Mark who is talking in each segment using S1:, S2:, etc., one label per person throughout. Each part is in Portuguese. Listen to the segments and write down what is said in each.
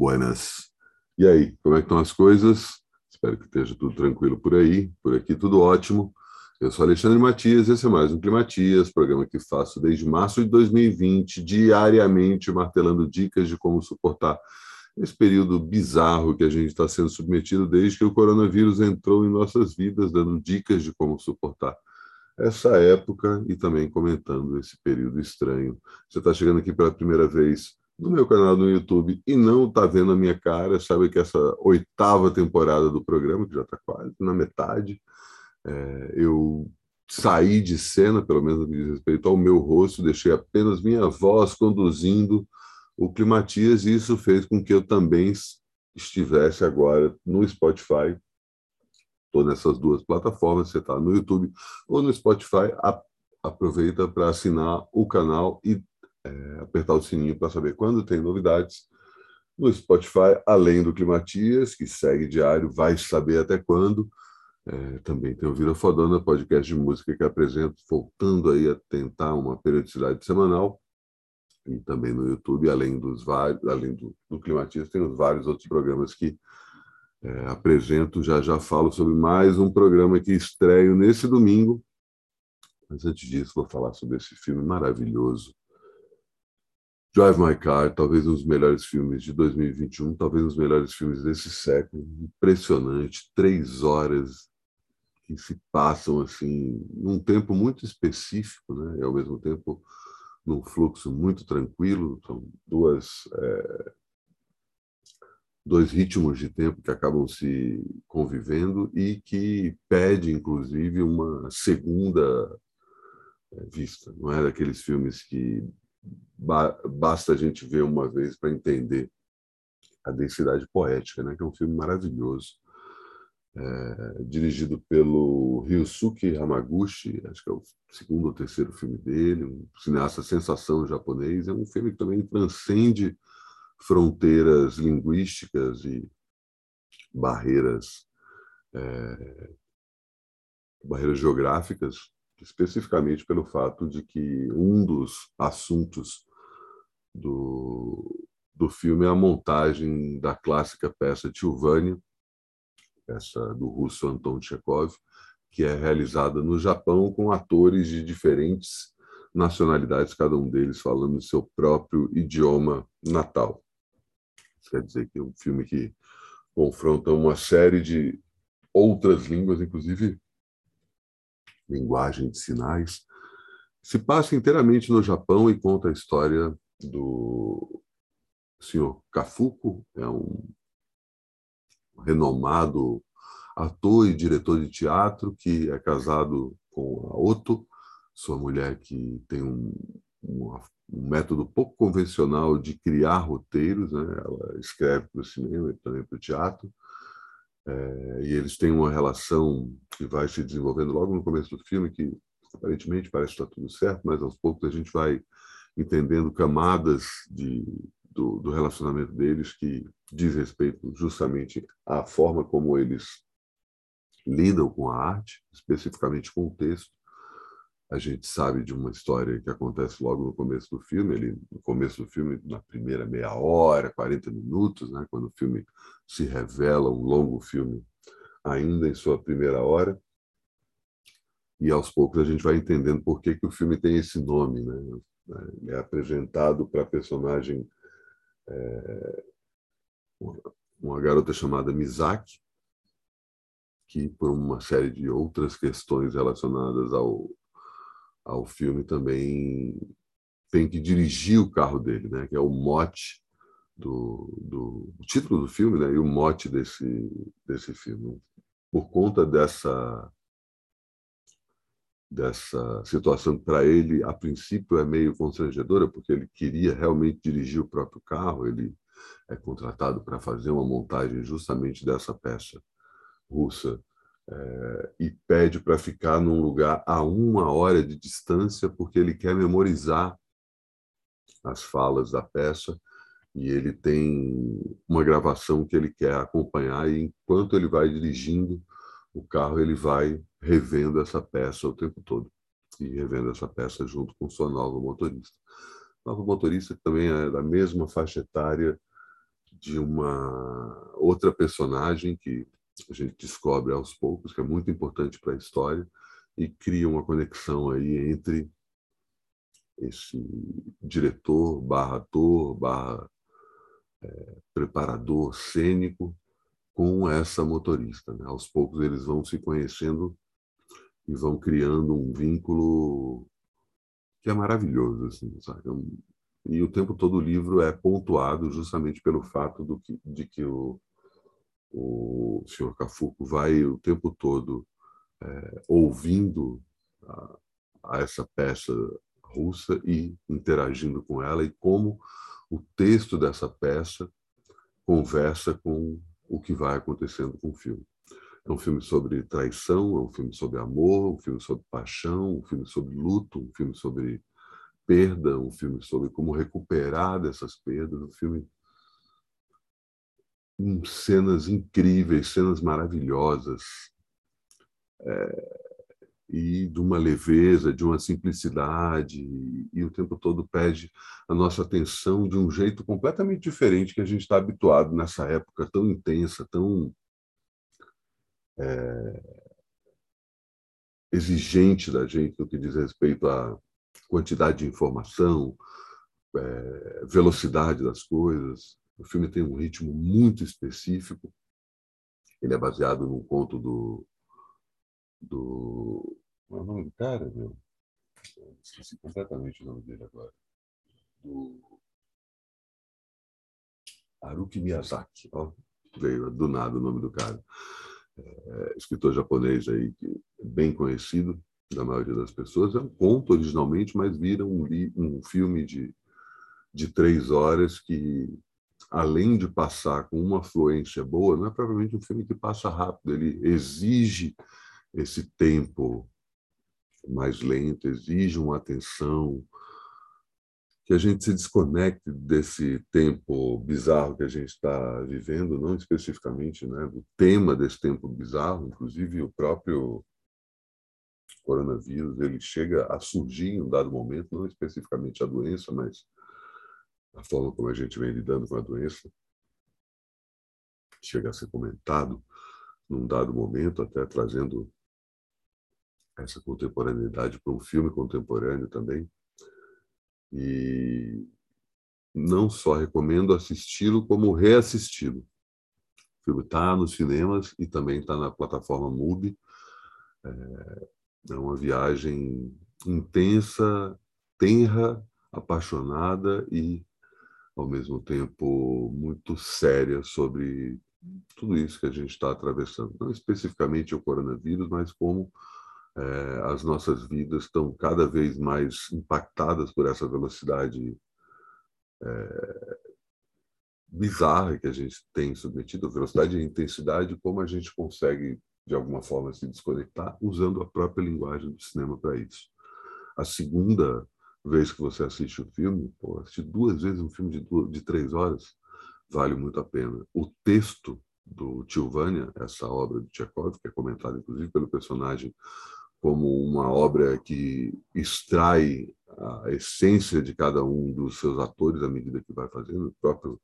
S1: Buenas. E aí, como é que estão as coisas? Espero que esteja tudo tranquilo por aí. Por aqui, tudo ótimo. Eu sou Alexandre Matias, esse é mais um Climatias, programa que faço desde março de 2020, diariamente martelando dicas de como suportar esse período bizarro que a gente está sendo submetido desde que o coronavírus entrou em nossas vidas, dando dicas de como suportar essa época e também comentando esse período estranho. Você está chegando aqui pela primeira vez no meu canal no YouTube e não está vendo a minha cara, sabe que essa oitava temporada do programa, que já está quase na metade, é, eu saí de cena, pelo menos no que diz respeito ao meu rosto, deixei apenas minha voz conduzindo o Climatias, e isso fez com que eu também estivesse agora no Spotify. Estou nessas duas plataformas, você está no YouTube ou no Spotify, aproveita para assinar o canal e é, apertar o sininho para saber quando tem novidades. No Spotify, além do Climatias, que segue diário, vai saber até quando. É, também tem o Vida Fodona, podcast de música que apresento, voltando aí a tentar uma periodicidade semanal. E também no YouTube, além dos vários, além do, do Climatias, tem os vários outros programas que é, apresento. Já já falo sobre mais um programa que estreio nesse domingo. Mas antes disso, vou falar sobre esse filme maravilhoso Drive My Car, talvez um dos melhores filmes de 2021, talvez um dos melhores filmes desse século. Impressionante, três horas que se passam assim num tempo muito específico, né? E ao mesmo tempo num fluxo muito tranquilo. São duas é, dois ritmos de tempo que acabam se convivendo e que pede, inclusive, uma segunda é, vista. Não é daqueles filmes que basta a gente ver uma vez para entender a densidade poética, né? que é um filme maravilhoso, é, dirigido pelo Ryusuke Hamaguchi, acho que é o segundo ou terceiro filme dele, um cineasta sensação japonês. É um filme que também transcende fronteiras linguísticas e barreiras é, barreiras geográficas especificamente pelo fato de que um dos assuntos do, do filme é a montagem da clássica peça Tilvânia, peça do russo Anton Chekhov, que é realizada no Japão com atores de diferentes nacionalidades, cada um deles falando o seu próprio idioma natal. Isso quer dizer que é um filme que confronta uma série de outras línguas, inclusive linguagem de sinais, se passa inteiramente no Japão e conta a história do senhor Kafuku, é um renomado ator e diretor de teatro que é casado com a Otto, sua mulher que tem um, um, um método pouco convencional de criar roteiros, né? ela escreve para o cinema e também para o teatro, é, e eles têm uma relação que vai se desenvolvendo logo no começo do filme, que aparentemente parece estar tudo certo, mas aos poucos a gente vai entendendo camadas de, do, do relacionamento deles que diz respeito justamente à forma como eles lidam com a arte, especificamente com o texto, a gente sabe de uma história que acontece logo no começo do filme, ele, no começo do filme, na primeira meia hora, 40 minutos, né, quando o filme se revela um longo filme ainda em sua primeira hora. E aos poucos a gente vai entendendo por que, que o filme tem esse nome. Né? É apresentado para a personagem, é, uma garota chamada Mizaki, que por uma série de outras questões relacionadas ao ao filme também tem que dirigir o carro dele, né? Que é o mote do, do título do filme, né? E o mote desse desse filme. Por conta dessa dessa situação para ele a princípio é meio constrangedora porque ele queria realmente dirigir o próprio carro ele é contratado para fazer uma montagem justamente dessa peça russa é, e pede para ficar num lugar a uma hora de distância, porque ele quer memorizar as falas da peça e ele tem uma gravação que ele quer acompanhar e enquanto ele vai dirigindo o carro ele vai revendo essa peça o tempo todo e revendo essa peça junto com sua nova motorista. Nova motorista também é da mesma faixa etária de uma outra personagem que a gente descobre aos poucos, que é muito importante para a história, e cria uma conexão aí entre esse diretor, barra ator, barra preparador cênico com essa motorista. Né? Aos poucos eles vão se conhecendo e vão criando um vínculo que é maravilhoso, assim, sabe? É e o tempo todo o livro é pontuado justamente pelo fato do que, de que o, o senhor Cafuco vai o tempo todo é, ouvindo a, a essa peça russa e interagindo com ela e como o texto dessa peça conversa com o que vai acontecendo com o filme. É um filme sobre traição, é um filme sobre amor, um filme sobre paixão, um filme sobre luto, um filme sobre perda, um filme sobre como recuperar dessas perdas, um filme com cenas incríveis, cenas maravilhosas, é, e de uma leveza, de uma simplicidade, e o tempo todo pede a nossa atenção de um jeito completamente diferente que a gente está habituado nessa época tão intensa, tão é, exigente da gente no que diz respeito à quantidade de informação, é, velocidade das coisas. O filme tem um ritmo muito específico. Ele é baseado num conto do do. É o nome do cara, meu? Esqueci completamente o nome dele agora. Do. Haruki Miyazaki. Ó, veio do nada o nome do cara. É, escritor japonês aí, bem conhecido da maioria das pessoas. É um conto originalmente, mas vira um, um filme de, de três horas que, além de passar com uma fluência boa, não é provavelmente um filme que passa rápido. Ele exige esse tempo mais lento, exige uma atenção, que a gente se desconecte desse tempo bizarro que a gente está vivendo, não especificamente né, do tema desse tempo bizarro, inclusive o próprio coronavírus, ele chega a surgir em um dado momento, não especificamente a doença, mas a forma como a gente vem lidando com a doença, chega a ser comentado num dado momento, até trazendo essa contemporaneidade para um filme contemporâneo também. E não só recomendo assisti-lo, como reassisti-lo. O filme está nos cinemas e também está na plataforma MUBI. É, é uma viagem intensa, tenra, apaixonada e, ao mesmo tempo, muito séria sobre tudo isso que a gente está atravessando. Não especificamente o coronavírus, mas como as nossas vidas estão cada vez mais impactadas por essa velocidade é, bizarra que a gente tem submetido, velocidade e intensidade, como a gente consegue, de alguma forma, se desconectar usando a própria linguagem do cinema para isso. A segunda vez que você assiste o filme, pô, assistir duas vezes um filme de, duas, de três horas, vale muito a pena. O texto do Tilvânia, essa obra de Tchekov, que é comentada inclusive pelo personagem como uma obra que extrai a essência de cada um dos seus atores à medida que vai fazendo. O próprio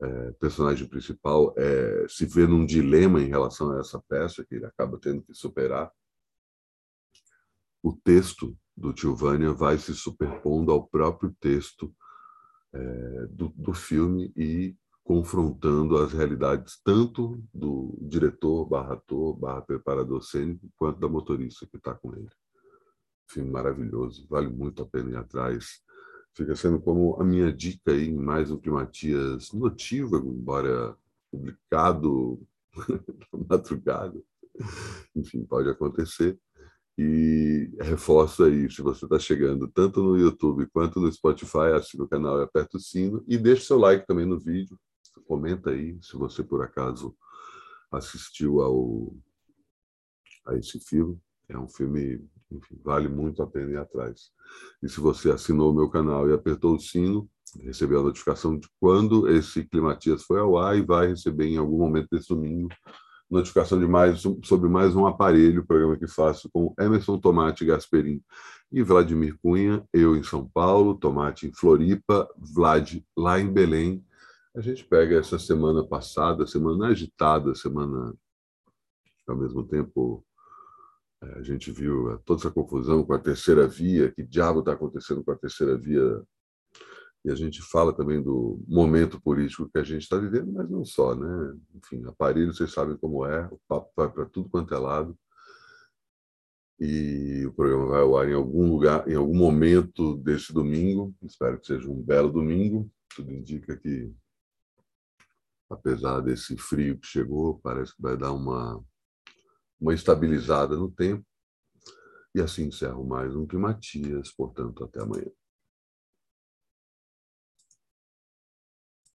S1: é, personagem principal é, se vê num dilema em relação a essa peça que ele acaba tendo que superar. O texto do Tilvânia vai se superpondo ao próprio texto é, do, do filme e confrontando as realidades tanto do diretor, barra ator, barra preparador cênico, quanto da motorista que está com ele. Filme maravilhoso, vale muito a pena ir atrás. Fica sendo como a minha dica aí mais um Climatias notívago, embora publicado madrugada. Enfim, pode acontecer. E reforço aí, se você está chegando tanto no YouTube quanto no Spotify, assina o canal e aperta o sino. E deixe seu like também no vídeo, comenta aí se você por acaso assistiu ao a esse filme. É um filme, enfim, vale muito a pena ir atrás. E se você assinou o meu canal e apertou o sino, recebeu a notificação de quando esse Climatias foi ao ar e vai receber em algum momento desse domingo notificação de mais sobre mais um aparelho, programa que faço com Emerson Tomate Gasperim e Vladimir Cunha, eu em São Paulo, Tomate em Floripa, Vlad lá em Belém, A gente pega essa semana passada, semana agitada, semana ao mesmo tempo é, a gente viu toda essa confusão com a terceira via, que diabo está acontecendo com a terceira via e a gente fala também do momento político que a gente está vivendo, mas não só, né? Enfim, aparelho, vocês sabem como é, o papo vai para tudo quanto é lado. E o programa vai ao ar em algum lugar, em algum momento deste domingo. Espero que seja um belo domingo. Tudo indica que, apesar desse frio que chegou, parece que vai dar uma, uma estabilizada no tempo. E assim encerro mais um Climatias, portanto, até amanhã.